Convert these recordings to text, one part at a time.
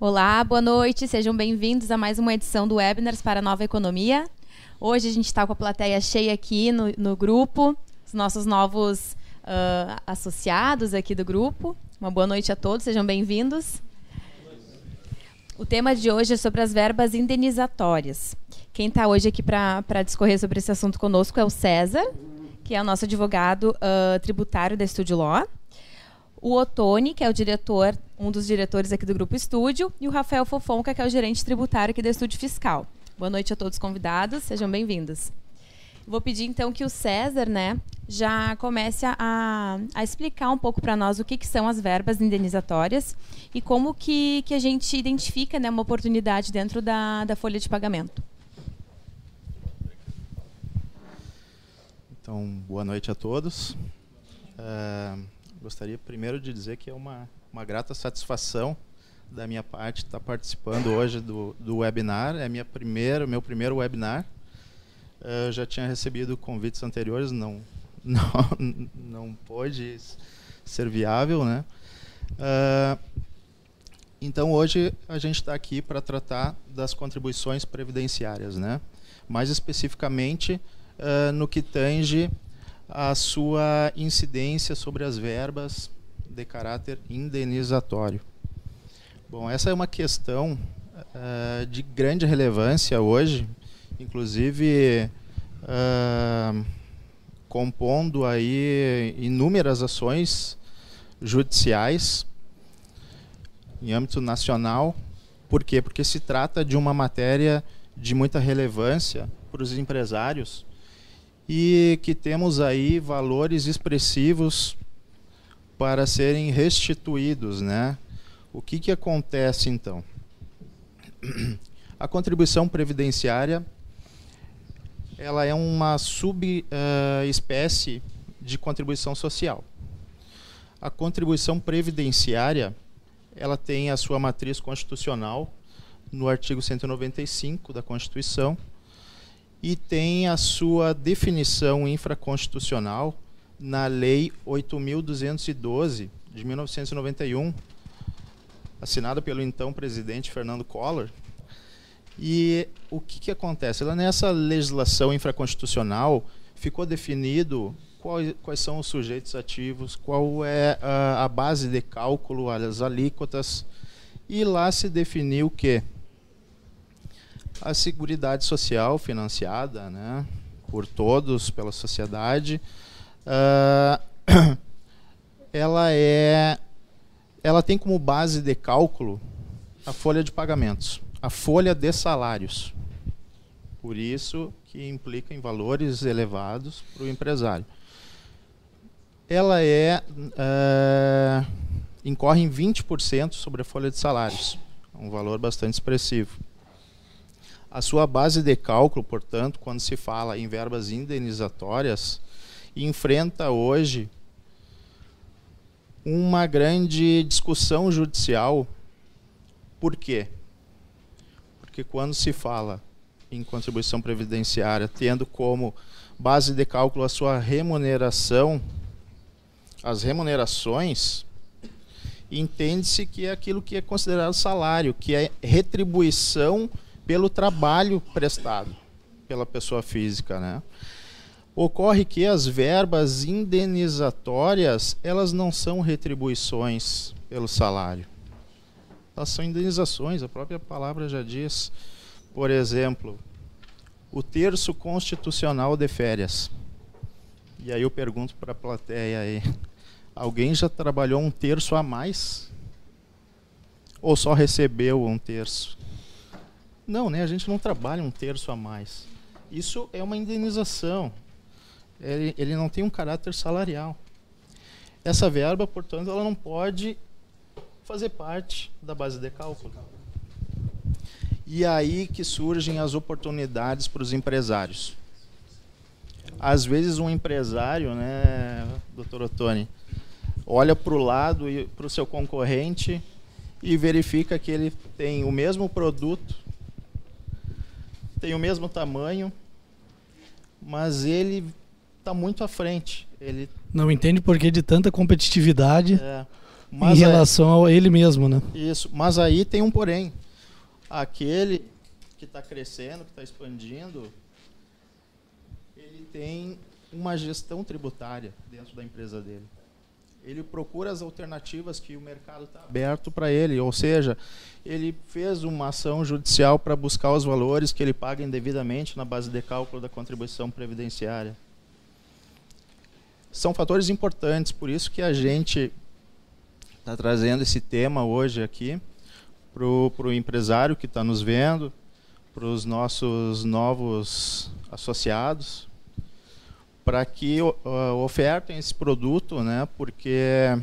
Olá, boa noite, sejam bem-vindos a mais uma edição do Webinars para a Nova Economia. Hoje a gente está com a plateia cheia aqui no, no grupo, os nossos novos uh, associados aqui do grupo. Uma boa noite a todos, sejam bem-vindos. O tema de hoje é sobre as verbas indenizatórias. Quem está hoje aqui para discorrer sobre esse assunto conosco é o César, que é o nosso advogado uh, tributário da Estúdio Law o Otone, que é o diretor, um dos diretores aqui do Grupo Estúdio, e o Rafael Fofonca, que é o gerente tributário aqui do Estúdio Fiscal. Boa noite a todos os convidados, sejam bem-vindos. Vou pedir então que o César, né, já comece a, a explicar um pouco para nós o que, que, são as verbas indenizatórias e como que, que a gente identifica né, uma oportunidade dentro da, da folha de pagamento. Então, boa noite a todos. Uh, Gostaria primeiro de dizer que é uma, uma grata satisfação da minha parte estar participando hoje do, do webinar. É minha primeira, meu primeiro webinar. Eu já tinha recebido convites anteriores, não, não, não pôde ser viável, né? Uh, então hoje a gente está aqui para tratar das contribuições previdenciárias, né? Mais especificamente uh, no que tange a sua incidência sobre as verbas de caráter indenizatório. Bom, essa é uma questão uh, de grande relevância hoje, inclusive uh, compondo aí inúmeras ações judiciais em âmbito nacional. Por quê? Porque se trata de uma matéria de muita relevância para os empresários e que temos aí valores expressivos para serem restituídos, né? O que, que acontece então? A contribuição previdenciária ela é uma subespécie uh, de contribuição social. A contribuição previdenciária ela tem a sua matriz constitucional no artigo 195 da Constituição, e tem a sua definição infraconstitucional na Lei 8.212 de 1991, assinada pelo então presidente Fernando Collor. E o que, que acontece? Ela, nessa legislação infraconstitucional ficou definido quais, quais são os sujeitos ativos, qual é a, a base de cálculo, as alíquotas, e lá se definiu que a Seguridade Social financiada né, por todos, pela sociedade, uh, ela é ela tem como base de cálculo a folha de pagamentos, a folha de salários. Por isso que implica em valores elevados para o empresário. Ela é uh, incorre em 20% sobre a folha de salários, um valor bastante expressivo. A sua base de cálculo, portanto, quando se fala em verbas indenizatórias, enfrenta hoje uma grande discussão judicial. Por quê? Porque quando se fala em contribuição previdenciária, tendo como base de cálculo a sua remuneração, as remunerações, entende-se que é aquilo que é considerado salário, que é retribuição pelo trabalho prestado pela pessoa física, né? Ocorre que as verbas indenizatórias, elas não são retribuições pelo salário. Elas são indenizações, a própria palavra já diz. Por exemplo, o terço constitucional de férias. E aí eu pergunto para a plateia aí, alguém já trabalhou um terço a mais? Ou só recebeu um terço? Não, né? A gente não trabalha um terço a mais. Isso é uma indenização. Ele, ele não tem um caráter salarial. Essa verba, portanto, ela não pode fazer parte da base de cálculo. E aí que surgem as oportunidades para os empresários. Às vezes um empresário, né, doutor Ottoni, olha para o lado e para o seu concorrente e verifica que ele tem o mesmo produto tem o mesmo tamanho, mas ele está muito à frente. Ele não entende por que de tanta competitividade. É. Mas em relação a ele mesmo, né? Isso. Mas aí tem um porém. Aquele que está crescendo, que está expandindo, ele tem uma gestão tributária dentro da empresa dele. Ele procura as alternativas que o mercado está aberto para ele, ou seja, ele fez uma ação judicial para buscar os valores que ele paga indevidamente na base de cálculo da contribuição previdenciária. São fatores importantes, por isso que a gente está trazendo esse tema hoje aqui para o empresário que está nos vendo, para os nossos novos associados, para que uh, ofertem esse produto, né? Porque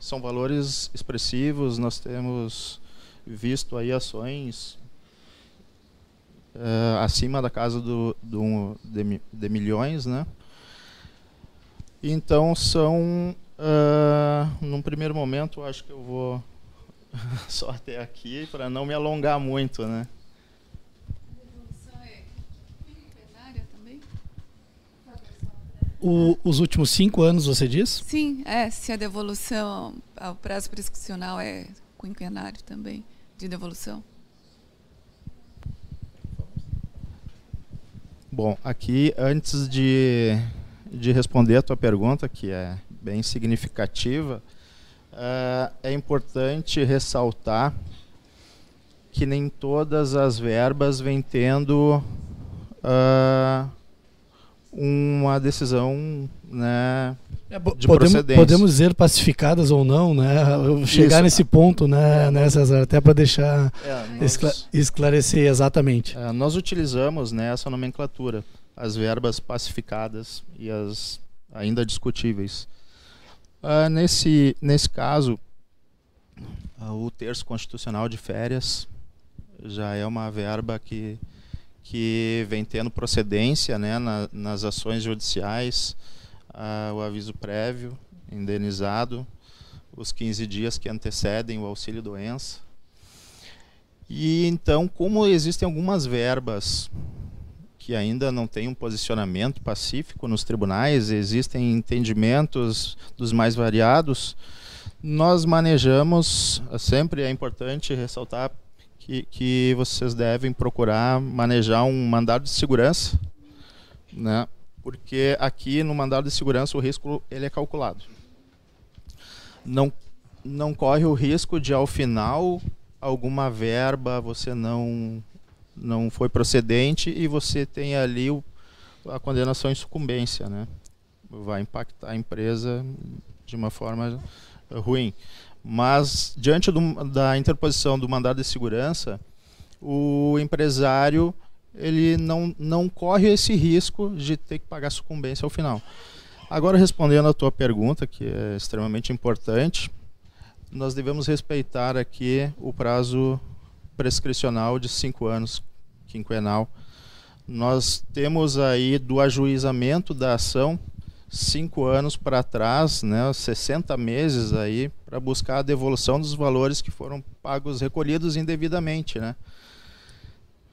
são valores expressivos. Nós temos visto aí ações uh, acima da casa do, do de, de, milhões, né? Então são, uh, num primeiro momento, acho que eu vou só até aqui para não me alongar muito, né? O, os últimos cinco anos, você diz? Sim, é. Se a devolução, o prazo prescricional é quinquenário também, de devolução. Bom, aqui, antes de, de responder a tua pergunta, que é bem significativa, uh, é importante ressaltar que nem todas as verbas vêm tendo uh, uma decisão né, é, de podemos, procedência. Podemos dizer pacificadas ou não, né? Chegar Isso. nesse ponto, né, né César? Até para deixar é, nós, esclarecer exatamente. É, nós utilizamos né, essa nomenclatura, as verbas pacificadas e as ainda discutíveis. Uh, nesse, nesse caso, o terço constitucional de férias já é uma verba que que vem tendo procedência né, na, nas ações judiciais, o aviso prévio, indenizado, os 15 dias que antecedem o auxílio doença. E então, como existem algumas verbas que ainda não têm um posicionamento pacífico nos tribunais, existem entendimentos dos mais variados, nós manejamos, sempre é importante ressaltar que, que vocês devem procurar manejar um mandado de segurança, né? Porque aqui no mandado de segurança o risco ele é calculado. Não não corre o risco de ao final alguma verba você não não foi procedente e você tem ali o, a condenação em sucumbência, né? Vai impactar a empresa de uma forma ruim. Mas, diante do, da interposição do mandado de segurança, o empresário ele não, não corre esse risco de ter que pagar sucumbência ao final. Agora, respondendo à tua pergunta, que é extremamente importante, nós devemos respeitar aqui o prazo prescricional de cinco anos, quinquenal. Nós temos aí do ajuizamento da ação cinco anos para trás, né, 60 meses aí, para buscar a devolução dos valores que foram pagos, recolhidos indevidamente, né.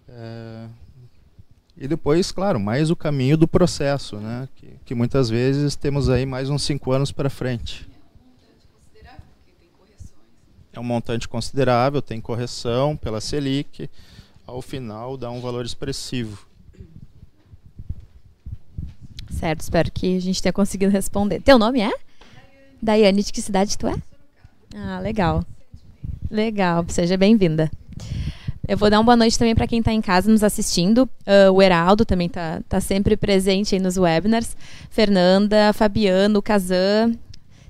É, e depois, claro, mais o caminho do processo, né, que, que muitas vezes temos aí mais uns cinco anos para frente. É um montante considerável, tem correção pela Selic, ao final dá um valor expressivo. Certo, espero que a gente tenha conseguido responder. Teu nome é? Daiane. De que cidade tu é? Ah, legal. Legal, seja bem-vinda. Eu vou dar uma boa noite também para quem está em casa nos assistindo. Uh, o Heraldo também está tá sempre presente nos webinars. Fernanda, Fabiano, Kazan,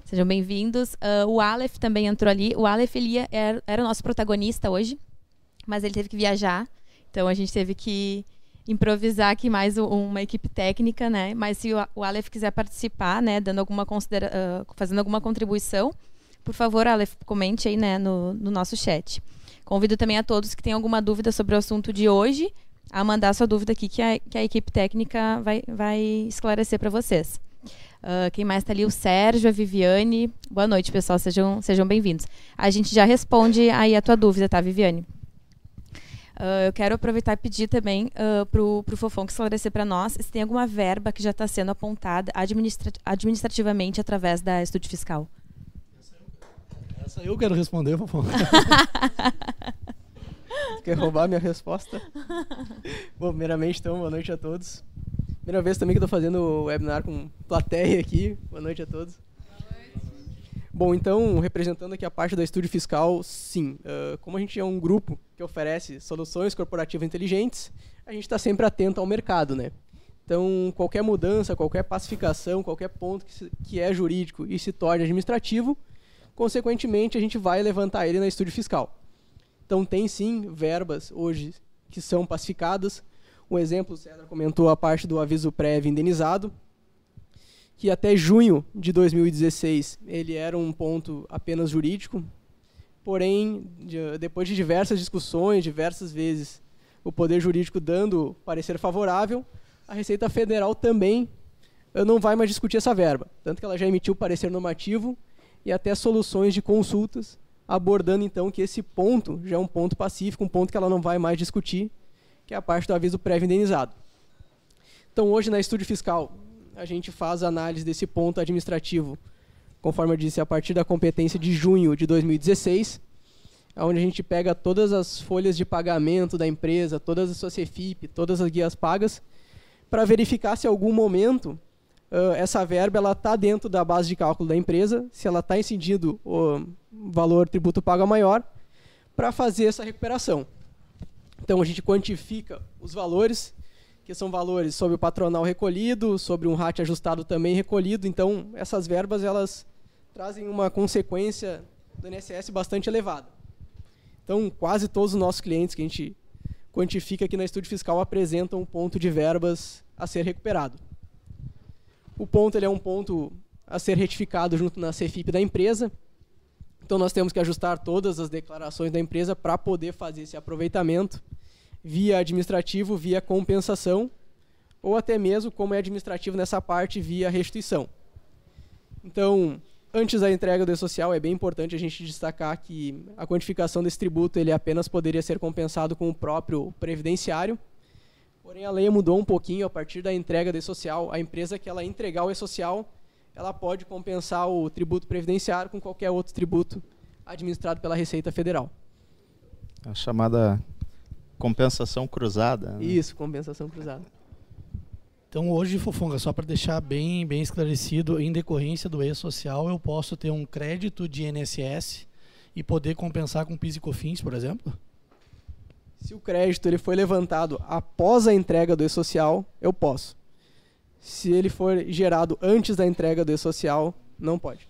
sejam bem-vindos. Uh, o Aleph também entrou ali. O Aleph ele era, era o nosso protagonista hoje, mas ele teve que viajar. Então a gente teve que improvisar aqui mais uma equipe técnica, né? Mas se o Aleph quiser participar, né, dando alguma considera fazendo alguma contribuição, por favor, Aleph, comente aí, né, no, no nosso chat. Convido também a todos que têm alguma dúvida sobre o assunto de hoje a mandar sua dúvida aqui que a, que a equipe técnica vai, vai esclarecer para vocês. Uh, quem mais está ali? O Sérgio, a Viviane. Boa noite, pessoal. Sejam, sejam bem-vindos. A gente já responde aí a tua dúvida, tá, Viviane? Uh, eu quero aproveitar e pedir também uh, para o Fofão que esclarecer para nós se tem alguma verba que já está sendo apontada administra administrativamente através da Estúdio Fiscal. Essa eu quero responder, Fofão. Quer roubar minha resposta? Bom, primeiramente, então, boa noite a todos. Primeira vez também que estou fazendo o webinar com plateia aqui. Boa noite a todos. Bom, então, representando aqui a parte da Estúdio Fiscal, sim. Uh, como a gente é um grupo que oferece soluções corporativas inteligentes, a gente está sempre atento ao mercado, né? Então, qualquer mudança, qualquer pacificação, qualquer ponto que, se, que é jurídico e se torne administrativo, consequentemente, a gente vai levantar ele na Estúdio Fiscal. Então, tem sim verbas hoje que são pacificadas. Um exemplo, o César comentou a parte do aviso prévio indenizado, que até junho de 2016 ele era um ponto apenas jurídico, porém, de, depois de diversas discussões, diversas vezes, o Poder Jurídico dando parecer favorável, a Receita Federal também eh, não vai mais discutir essa verba, tanto que ela já emitiu parecer normativo e até soluções de consultas, abordando então que esse ponto já é um ponto pacífico, um ponto que ela não vai mais discutir, que é a parte do aviso prévio indenizado. Então, hoje na Estúdio Fiscal, a gente faz análise desse ponto administrativo, conforme eu disse, a partir da competência de junho de 2016, onde a gente pega todas as folhas de pagamento da empresa, todas as suas CFIP, todas as guias pagas, para verificar se em algum momento uh, essa verba está dentro da base de cálculo da empresa, se ela está incidindo o valor tributo pago maior, para fazer essa recuperação. Então a gente quantifica os valores que são valores sobre o patronal recolhido, sobre um RAT ajustado também recolhido. Então, essas verbas elas trazem uma consequência do INSS bastante elevada. Então, quase todos os nossos clientes que a gente quantifica aqui na Estúdio Fiscal apresentam um ponto de verbas a ser recuperado. O ponto ele é um ponto a ser retificado junto na CFIP da empresa. Então, nós temos que ajustar todas as declarações da empresa para poder fazer esse aproveitamento via administrativo, via compensação, ou até mesmo, como é administrativo nessa parte, via restituição. Então, antes da entrega do E-Social, é bem importante a gente destacar que a quantificação desse tributo ele apenas poderia ser compensado com o próprio previdenciário. Porém, a lei mudou um pouquinho a partir da entrega do E-Social. A empresa que ela entregar o E-Social, ela pode compensar o tributo previdenciário com qualquer outro tributo administrado pela Receita Federal. A chamada Compensação cruzada. Né? Isso, compensação cruzada. Então hoje, Fofonga, só para deixar bem, bem esclarecido, em decorrência do e-social, eu posso ter um crédito de INSS e poder compensar com PIS e COFINS, por exemplo? Se o crédito ele foi levantado após a entrega do e-social, eu posso. Se ele for gerado antes da entrega do e-social, não pode.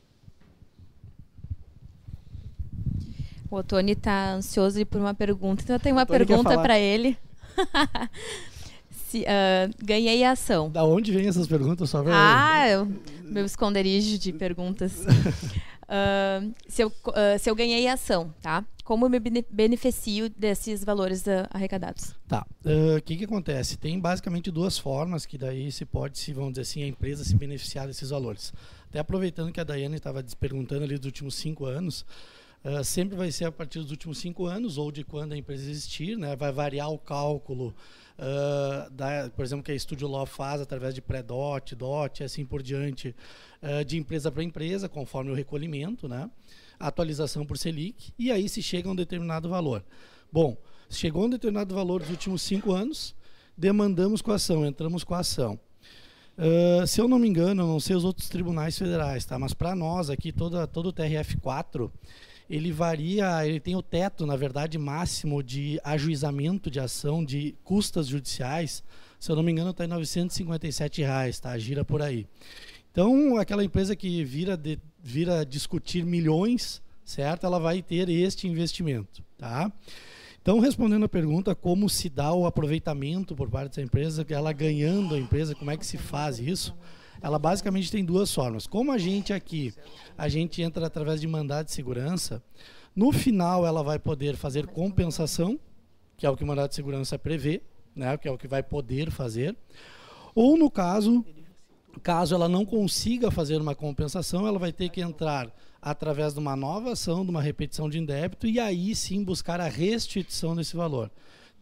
O Tony está ansioso por uma pergunta, então eu tenho uma pergunta para ele. Se, uh, ganhei a ação. Da onde vem essas perguntas? Só ah, eu, meu esconderijo de perguntas. uh, se, eu, uh, se eu ganhei a ação, tá? Como eu me beneficio desses valores arrecadados? Tá. O que, que acontece? Tem basicamente duas formas que daí se pode, se vamos dizer assim, a empresa se beneficiar desses valores. Até aproveitando que a Daiane estava perguntando ali dos últimos cinco anos, Uh, sempre vai ser a partir dos últimos cinco anos ou de quando a empresa existir, né? vai variar o cálculo, uh, da, por exemplo, que a Studio Law faz através de pré-DOT, DOT assim por diante, uh, de empresa para empresa, conforme o recolhimento, né? atualização por Selic, e aí se chega a um determinado valor. Bom, chegou a um determinado valor dos últimos cinco anos, demandamos com a ação, entramos com a ação. Uh, se eu não me engano, não sei os outros tribunais federais, tá? mas para nós aqui, toda, todo o TRF4, ele varia, ele tem o teto, na verdade, máximo de ajuizamento de ação de custas judiciais, se eu não me engano, está em 957 reais, tá? Gira por aí. Então, aquela empresa que vira, de, vira discutir milhões, certo? Ela vai ter este investimento, tá? Então, respondendo a pergunta, como se dá o aproveitamento por parte dessa empresa, ela ganhando a empresa, como é que se faz isso? Ela basicamente tem duas formas. Como a gente aqui, a gente entra através de mandado de segurança, no final ela vai poder fazer compensação, que é o que o mandado de segurança prevê, né, que é o que vai poder fazer. Ou no caso, caso ela não consiga fazer uma compensação, ela vai ter que entrar através de uma nova ação, de uma repetição de indébito e aí sim buscar a restituição desse valor.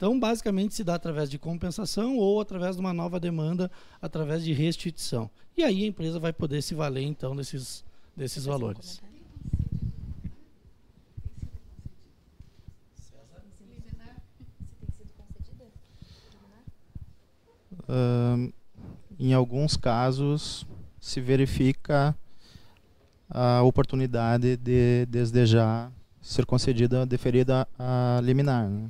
Então, basicamente, se dá através de compensação ou através de uma nova demanda, através de restituição. E aí a empresa vai poder se valer, então, desses, desses valores. Uh, em alguns casos se verifica a oportunidade de desde já ser concedida, deferida a liminar. Né?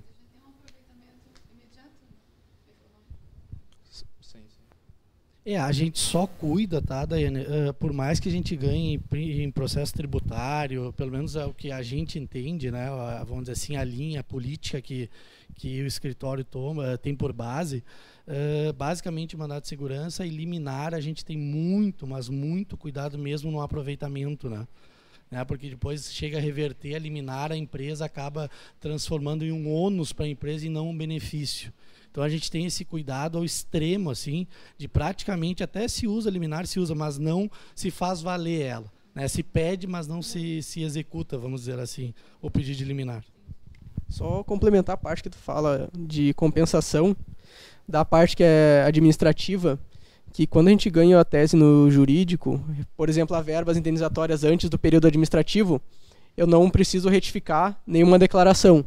É, a gente só cuida, tá, Daiane? Uh, por mais que a gente ganhe em, em, processo tributário, pelo menos é o que a gente entende, né? Vamos dizer assim, a linha política que, que o escritório toma, tem por base. Uh, basicamente, mandado de segurança e liminar, a gente tem muito, mas muito cuidado mesmo no aproveitamento, né? né? Porque depois chega a reverter, a liminar, a empresa acaba transformando em um ônus para a empresa e não um benefício. Então a gente tem esse cuidado ao extremo, assim, de praticamente até se usa liminar, se usa, mas não se faz valer ela. Né? Se pede, mas não se, se executa, vamos dizer assim, o pedido de liminar. Só complementar a parte que tu fala de compensação, da parte que é administrativa, que quando a gente ganha a tese no jurídico, por exemplo, a verbas indenizatórias antes do período administrativo, eu não preciso retificar nenhuma declaração,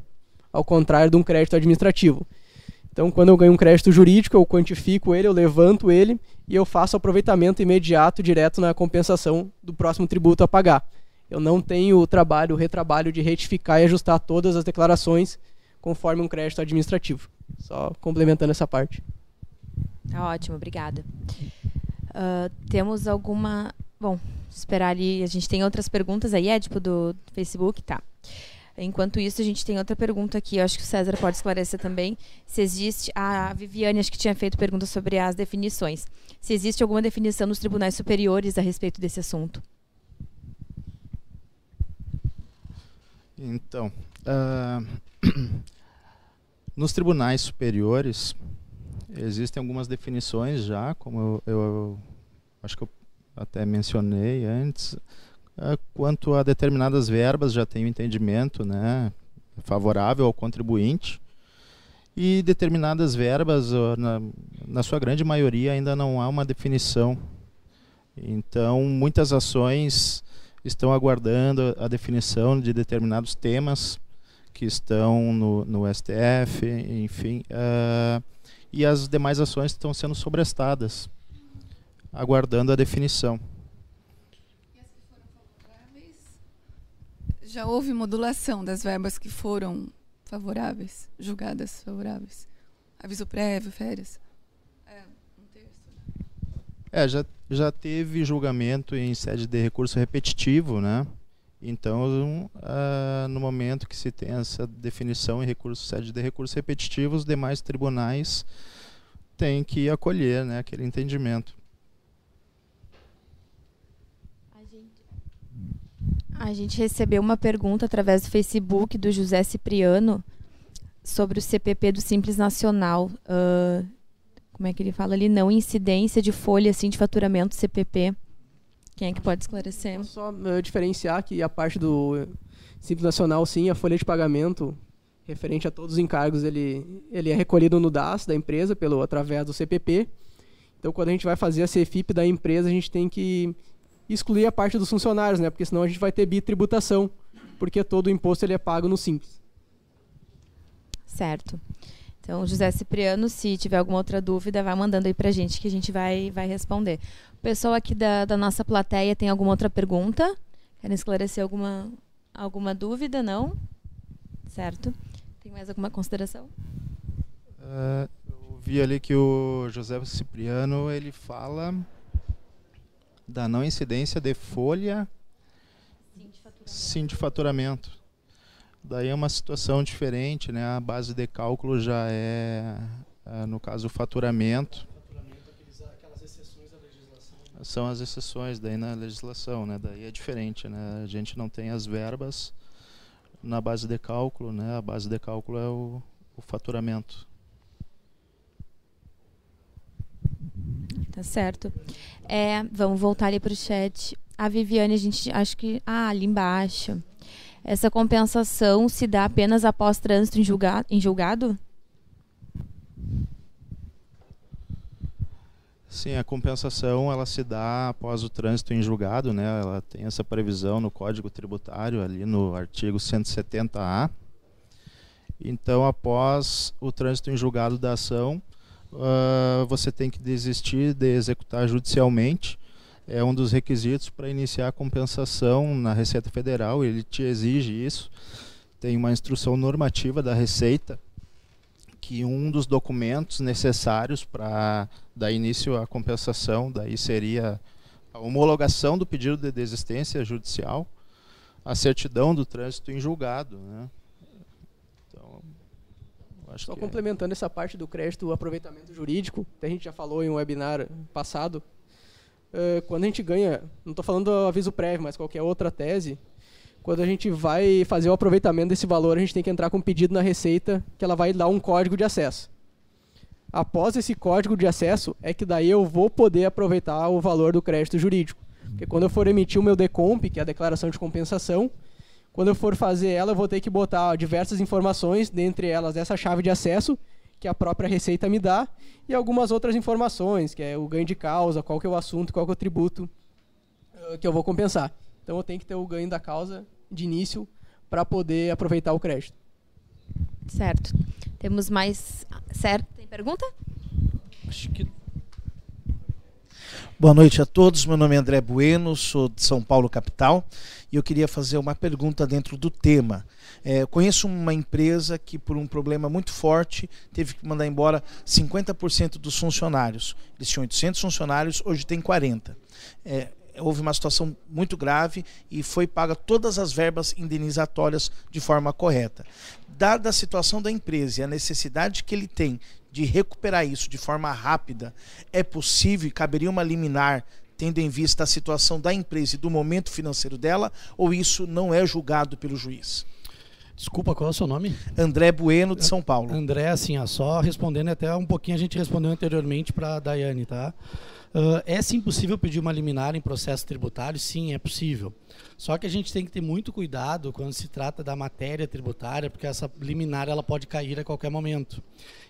ao contrário de um crédito administrativo. Então, quando eu ganho um crédito jurídico, eu quantifico ele, eu levanto ele e eu faço aproveitamento imediato direto na compensação do próximo tributo a pagar. Eu não tenho o trabalho, o retrabalho de retificar e ajustar todas as declarações conforme um crédito administrativo. Só complementando essa parte. Tá ótimo, obrigada. Uh, temos alguma. Bom, esperar ali. A gente tem outras perguntas aí, é tipo do Facebook, tá? Enquanto isso, a gente tem outra pergunta aqui, eu acho que o César pode esclarecer também, se existe, a Viviane acho que tinha feito pergunta sobre as definições, se existe alguma definição nos tribunais superiores a respeito desse assunto. Então, uh, nos tribunais superiores existem algumas definições já, como eu, eu acho que eu até mencionei antes, quanto a determinadas verbas, já tem um entendimento né, favorável ao contribuinte. E determinadas verbas, na, na sua grande maioria, ainda não há uma definição. Então, muitas ações estão aguardando a definição de determinados temas que estão no, no STF, enfim, uh, e as demais ações estão sendo sobrestadas, aguardando a definição. Já houve modulação das verbas que foram favoráveis, julgadas favoráveis? Aviso prévio, férias? É, um terço. Né? É, já, já teve julgamento em sede de recurso repetitivo, né? Então, uh, no momento que se tem essa definição em recurso sede de recurso repetitivo, os demais tribunais têm que acolher né, aquele entendimento. A gente recebeu uma pergunta através do Facebook do José Cipriano sobre o CPP do Simples Nacional. Uh, como é que ele fala ali? Não incidência de folha assim, de faturamento CPP. Quem é que pode esclarecer? Só uh, diferenciar que a parte do Simples Nacional, sim, a folha de pagamento referente a todos os encargos, ele, ele é recolhido no DAS da empresa pelo através do CPP. Então, quando a gente vai fazer a CFIP da empresa, a gente tem que excluir a parte dos funcionários, né? Porque senão a gente vai ter bitributação, porque todo o imposto ele é pago no Simples. Certo. Então, José Cipriano, se tiver alguma outra dúvida, vai mandando aí para a gente que a gente vai, vai responder. O pessoal aqui da, da nossa plateia tem alguma outra pergunta? Querem esclarecer alguma, alguma dúvida? Não? Certo. Tem mais alguma consideração? Uh, eu vi ali que o José Cipriano ele fala da não incidência de folha sim de faturamento. Daí é uma situação diferente, né? A base de cálculo já é, é no caso, o faturamento. São as exceções daí na legislação, né? Daí é diferente, né? A gente não tem as verbas na base de cálculo, né? A base de cálculo é o, o faturamento. Tá certo. É, vamos voltar ali para o chat. A Viviane, a gente acho que. Ah, ali embaixo. Essa compensação se dá apenas após trânsito em, julga, em julgado? Sim, a compensação ela se dá após o trânsito em julgado, né? Ela tem essa previsão no Código Tributário ali no artigo 170A. Então, após o trânsito em julgado da ação, uh, você tem que desistir de executar judicialmente. É um dos requisitos para iniciar a compensação na Receita Federal, ele te exige isso. Tem uma instrução normativa da Receita que um dos documentos necessários para dar início à compensação daí seria a homologação do pedido de desistência judicial, a certidão do trânsito em julgado, né? Então, Só é complementando é. essa parte do crédito, o aproveitamento jurídico, que a gente já falou em um webinar passado, uh, quando a gente ganha, não estou falando do aviso prévio, mas qualquer outra tese, quando a gente vai fazer o aproveitamento desse valor, a gente tem que entrar com um pedido na Receita que ela vai dar um código de acesso. Após esse código de acesso, é que daí eu vou poder aproveitar o valor do crédito jurídico. Porque quando eu for emitir o meu DECOMP, que é a declaração de compensação, quando eu for fazer ela, eu vou ter que botar diversas informações, dentre elas essa chave de acesso, que a própria Receita me dá, e algumas outras informações, que é o ganho de causa, qual que é o assunto, qual que é o tributo uh, que eu vou compensar. Então eu tenho que ter o ganho da causa de início para poder aproveitar o crédito. Certo. Temos mais. Certo? Tem pergunta? Acho que. Boa noite a todos. Meu nome é André Bueno, sou de São Paulo, capital, e eu queria fazer uma pergunta dentro do tema. É, conheço uma empresa que, por um problema muito forte, teve que mandar embora 50% dos funcionários. Eles tinham 800 funcionários, hoje tem 40. É, houve uma situação muito grave e foi paga todas as verbas indenizatórias de forma correta. Dada a situação da empresa e a necessidade que ele tem de recuperar isso de forma rápida, é possível, caberia uma liminar tendo em vista a situação da empresa e do momento financeiro dela, ou isso não é julgado pelo juiz? Desculpa, qual é o seu nome? André Bueno, de São Paulo. André, assim, ó, só respondendo até um pouquinho, a gente respondeu anteriormente para a Daiane, tá? Uh, é sim possível pedir uma liminar em processo tributário? Sim, é possível. Só que a gente tem que ter muito cuidado quando se trata da matéria tributária, porque essa liminar ela pode cair a qualquer momento.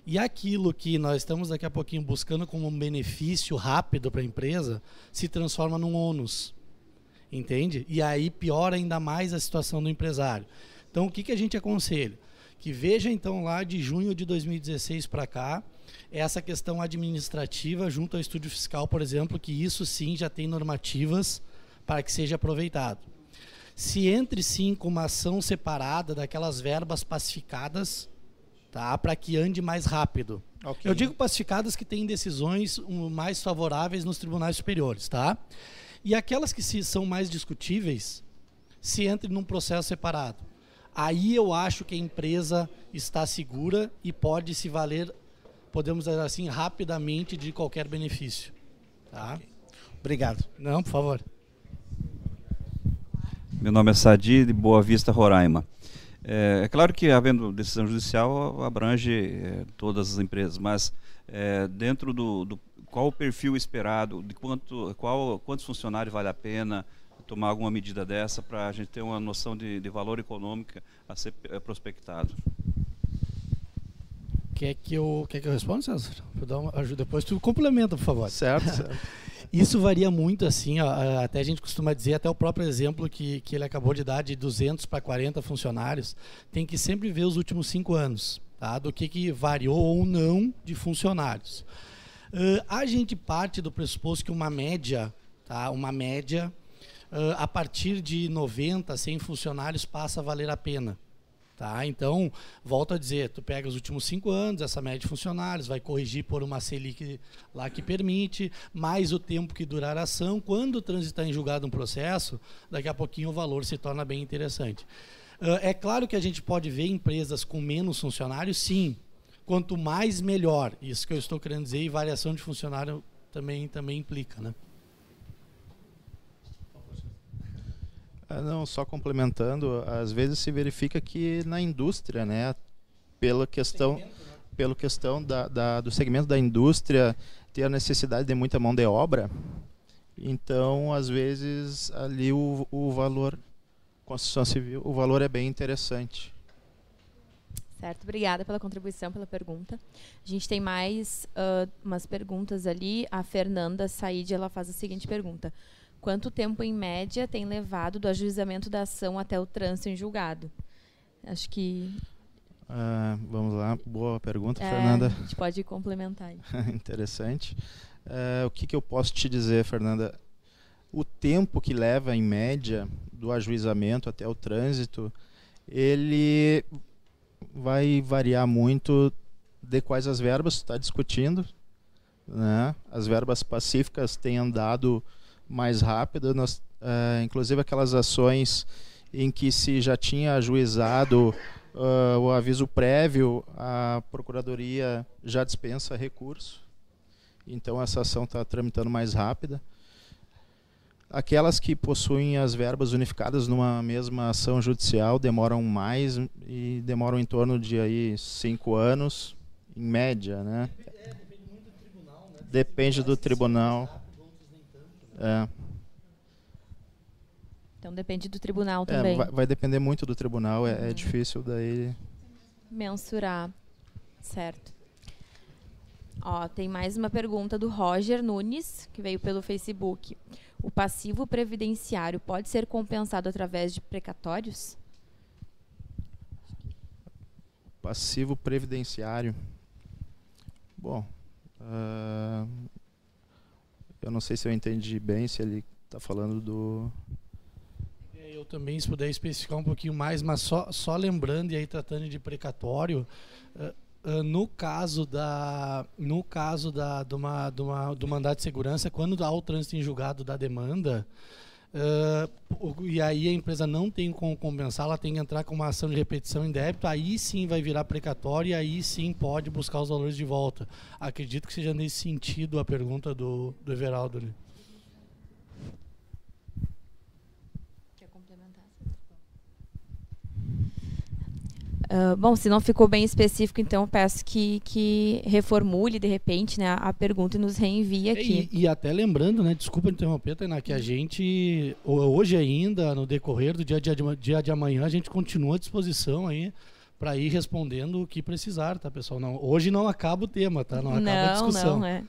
E aquilo que nós estamos daqui a pouquinho buscando como um benefício rápido para a empresa se transforma num ônus. Entende? E aí piora ainda mais a situação do empresário. Então, o que, que a gente aconselha? Que veja então lá de junho de 2016 para cá, essa questão administrativa junto ao estúdio fiscal, por exemplo, que isso sim já tem normativas para que seja aproveitado. Se entre sim com uma ação separada daquelas verbas pacificadas, tá, para que ande mais rápido. Okay. Eu digo pacificadas que têm decisões mais favoráveis nos tribunais superiores, tá? E aquelas que se, são mais discutíveis, se entre num processo separado. Aí eu acho que a empresa está segura e pode se valer podemos dizer assim, rapidamente de qualquer benefício. Tá? Obrigado. Não, por favor. Meu nome é Sadi, de Boa Vista, Roraima. É, é claro que, havendo decisão judicial, abrange é, todas as empresas, mas é, dentro do, do, qual o perfil esperado, de quanto, qual, quantos funcionários vale a pena tomar alguma medida dessa para a gente ter uma noção de, de valor econômico a ser é, prospectado? Quer que eu, quer que eu responda, César? Vou dar uma ajuda. Depois tu complementa, por favor. Certo, certo. Isso varia muito, assim, ó, até a gente costuma dizer, até o próprio exemplo que, que ele acabou de dar, de 200 para 40 funcionários, tem que sempre ver os últimos cinco anos, tá? do que, que variou ou não de funcionários. Uh, a gente parte do pressuposto que uma média, tá? uma média, uh, a partir de 90, 100 funcionários passa a valer a pena. Tá? Então, volto a dizer, tu pega os últimos cinco anos, essa média de funcionários, vai corrigir por uma Selic lá que permite, mais o tempo que durar a ação. Quando transitar em julgado um processo, daqui a pouquinho o valor se torna bem interessante. Uh, é claro que a gente pode ver empresas com menos funcionários, sim. Quanto mais, melhor. Isso que eu estou querendo dizer, e variação de funcionário também, também implica. Né? Não, só complementando, às vezes se verifica que na indústria, né, pela questão, né? pela questão da, da, do segmento da indústria ter a necessidade de muita mão de obra, então às vezes ali o, o valor construção civil, o valor é bem interessante. Certo, obrigada pela contribuição, pela pergunta. A gente tem mais uh, umas perguntas ali. A Fernanda Said, ela faz a seguinte pergunta: Quanto tempo, em média, tem levado do ajuizamento da ação até o trânsito em julgado? Acho que. Uh, vamos lá, boa pergunta, é, Fernanda. A gente pode complementar. Interessante. Uh, o que, que eu posso te dizer, Fernanda? O tempo que leva, em média, do ajuizamento até o trânsito, ele vai variar muito de quais as verbas está discutindo. Né? As verbas pacíficas têm andado mais rápido, nós, uh, inclusive aquelas ações em que se já tinha ajuizado uh, o aviso prévio, a Procuradoria já dispensa recurso. Então essa ação está tramitando mais rápida. Aquelas que possuem as verbas unificadas numa mesma ação judicial demoram mais e demoram em torno de aí cinco anos, em média, né? Depende do tribunal. É. Então depende do tribunal É, também. vai, vai depender muito do tribunal, é, é difícil daí. Mensurar. Certo. Ó, tem mais uma pergunta do Roger Nunes, que veio pelo Facebook. O passivo previdenciário pode ser compensado através de precatórios? Passivo previdenciário. Bom, ah, eu não sei se eu entendi bem se ele está falando do. É, Eu também, se puder especificar um pouquinho mais, mas só, só lembrando e aí tratando de precatório, ah, no caso da no caso da de uma, de uma, do mandato de segurança, quando há o trânsito em julgado da demanda, o- e aí a empresa não tem como compensar, ela tem que entrar com uma ação de repetição em débito, aí sim vai virar precatório e aí sim pode buscar os valores de volta. Acredito que seja nesse sentido a pergunta do, do Everaldo. Quer complementar? Ah, bom, se não ficou bem específico, então eu peço que, que reformule de repente né, a pergunta e nos reenvie aqui. E, e até lembrando, né, desculpa interromper, Tainá, que a gente, ho- hoje ainda, no decorrer do dia de, dia de amanhã, a gente continua à disposição aí para ir respondendo o que precisar, tá, pessoal? Não, hoje não acaba o tema, tá? Não acaba a não, discussão. não, é.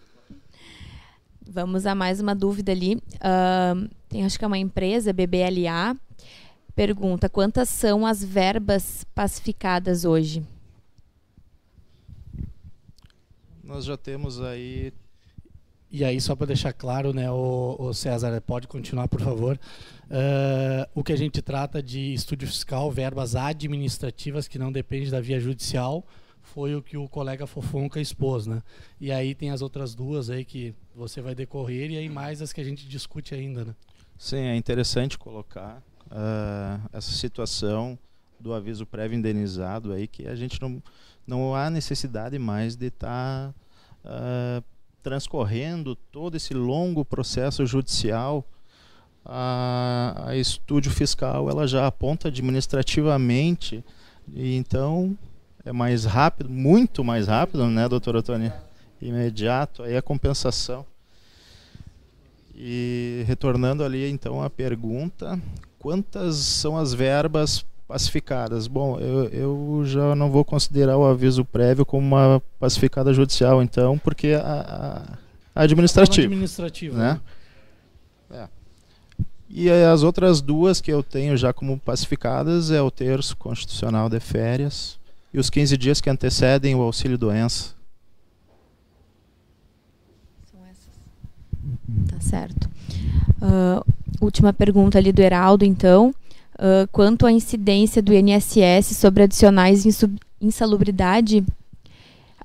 Vamos a mais uma dúvida ali. Ahn, tem acho que é uma empresa, BBLA, pergunta quantas são as verbas pacificadas hoje? Nós já temos aí E aí, só para deixar claro, né, o, o César, pode continuar, por favor. Ah, o que a gente trata de estúdio fiscal, verbas administrativas que não dependem da via judicial, foi o que o colega Fofonca expôs, né? E aí tem as outras duas aí que você vai decorrer e aí mais as que a gente discute ainda, né? Sim, é interessante colocar ah, essa situação do aviso prévio indenizado aí, que a gente não, não há necessidade mais de estar transcorrendo todo esse longo processo judicial. A, a estúdio fiscal ela já aponta administrativamente, e então é mais rápido, muito mais rápido, né, doutora Tony? Imediato, aí a compensação. E retornando ali então à pergunta, quantas são as verbas pacificadas? Bom, eu, eu já não vou considerar o aviso prévio como uma pacificada judicial, então, porque a, a administrativa, Administrativo. né? É. E as outras duas que eu tenho já como pacificadas é o terço constitucional de férias e os 15 dias que antecedem o auxílio doença. São essas. Tá certo. Ah, última pergunta ali do Heraldo, então. Ah, quanto à incidência do INSS sobre adicionais em insalubridade,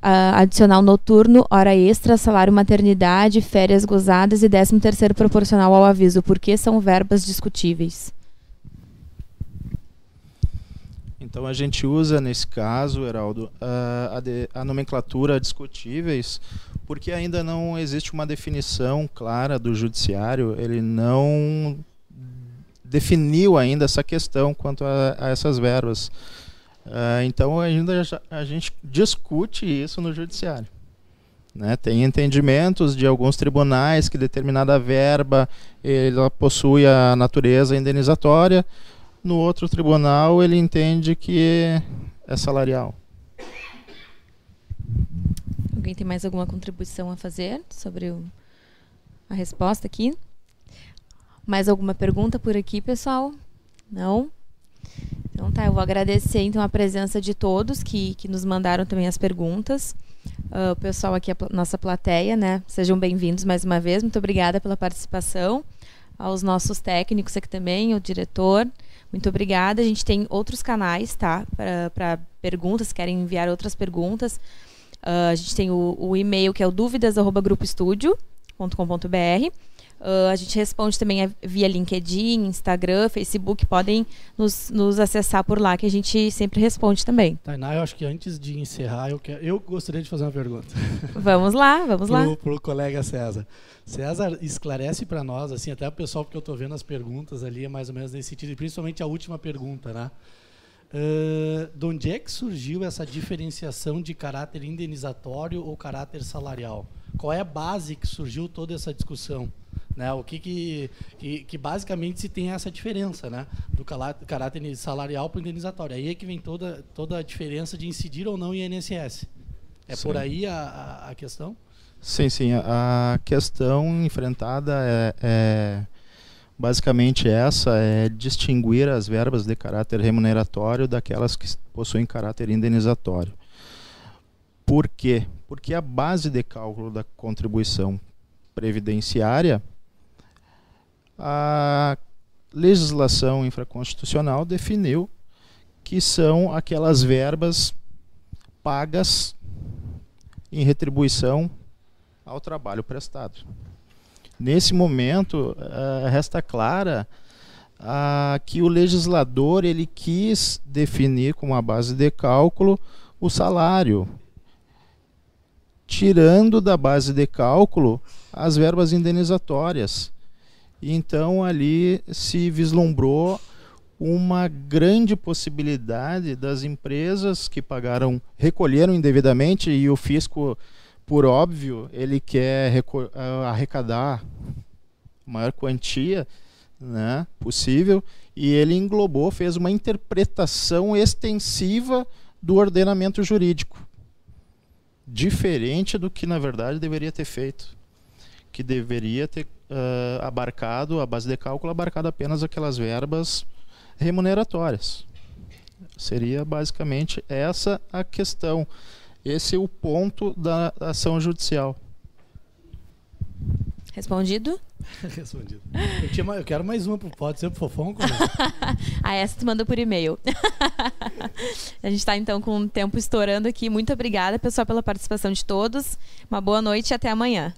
ah, adicional noturno, hora extra, salário maternidade, férias gozadas e 13 terceiro proporcional ao aviso, porque são verbas discutíveis. Então a gente usa nesse caso, Heraldo, a, a nomenclatura discutíveis, porque ainda não existe uma definição clara do judiciário, ele não definiu ainda essa questão quanto a, a essas verbas. Ah, então ainda a gente discute isso no judiciário. né? Tem entendimentos de alguns tribunais que determinada verba ela possui a natureza indenizatória, no outro tribunal ele entende que é salarial. Alguém tem mais alguma contribuição a fazer sobre o- a resposta aqui? Mais alguma pergunta por aqui, pessoal? Não? Então tá, eu vou agradecer então a presença de todos que, que nos mandaram também as perguntas. Uh, o pessoal aqui, a nossa plateia, né? Sejam bem-vindos mais uma vez. Muito obrigada pela participação. Aos nossos técnicos aqui também, o diretor. Muito obrigada. A gente tem outros canais, tá? Para perguntas, querem enviar outras perguntas. Uh, a gente tem o, o e-mail que é o dúvidas.grupoestudio.com.br Uh, a gente responde também via LinkedIn, Instagram, Facebook. Podem nos, nos acessar por lá, que a gente sempre responde também. Tainá, eu acho que antes de encerrar, eu, quero, eu gostaria de fazer uma pergunta. Vamos lá, vamos pro, lá. Para o colega César. César, esclarece para nós, assim, até o pessoal, porque eu estou vendo as perguntas ali, é mais ou menos nesse sentido, e principalmente a última pergunta, né? Uh, de onde é que surgiu essa diferenciação de caráter indenizatório ou caráter salarial? Qual é a base que surgiu toda essa discussão? Né? O que, que, que, que, basicamente se tem essa diferença né? do caráter salarial para o indenizatório. Aí é que vem toda, toda a diferença de incidir ou não em INSS. É sim. por aí a, a, questão? Sim, sim. A, a questão enfrentada é, é, basicamente essa, é distinguir as verbas de caráter remuneratório daquelas que possuem caráter indenizatório. Por quê? Porque a base de cálculo da contribuição previdenciária, a legislação infraconstitucional definiu que são aquelas verbas pagas em retribuição ao trabalho prestado. Nesse momento, uh, resta clara uh, que o legislador ele quis definir como a base de cálculo o salário, tirando da base de cálculo as verbas indenizatórias. Então ali se vislumbrou uma grande possibilidade das empresas que pagaram, recolheram indevidamente e o fisco, por óbvio, ele quer arrecadar maior quantia né, possível e ele englobou, fez uma interpretação extensiva do ordenamento jurídico. Diferente do que na verdade deveria ter feito, que deveria ter uh, abarcado a base de cálculo abarcado apenas aquelas verbas remuneratórias. Seria basicamente essa a questão. Esse é o ponto da ação judicial. Respondido? Respondido. Eu, tinha, eu, quero mais uma, pode ser pro Fofão? ah, essa tu manda por e-mail. a gente está então com o tempo estourando aqui. Muito obrigada, pessoal, pela participação de todos. Uma boa noite e até amanhã.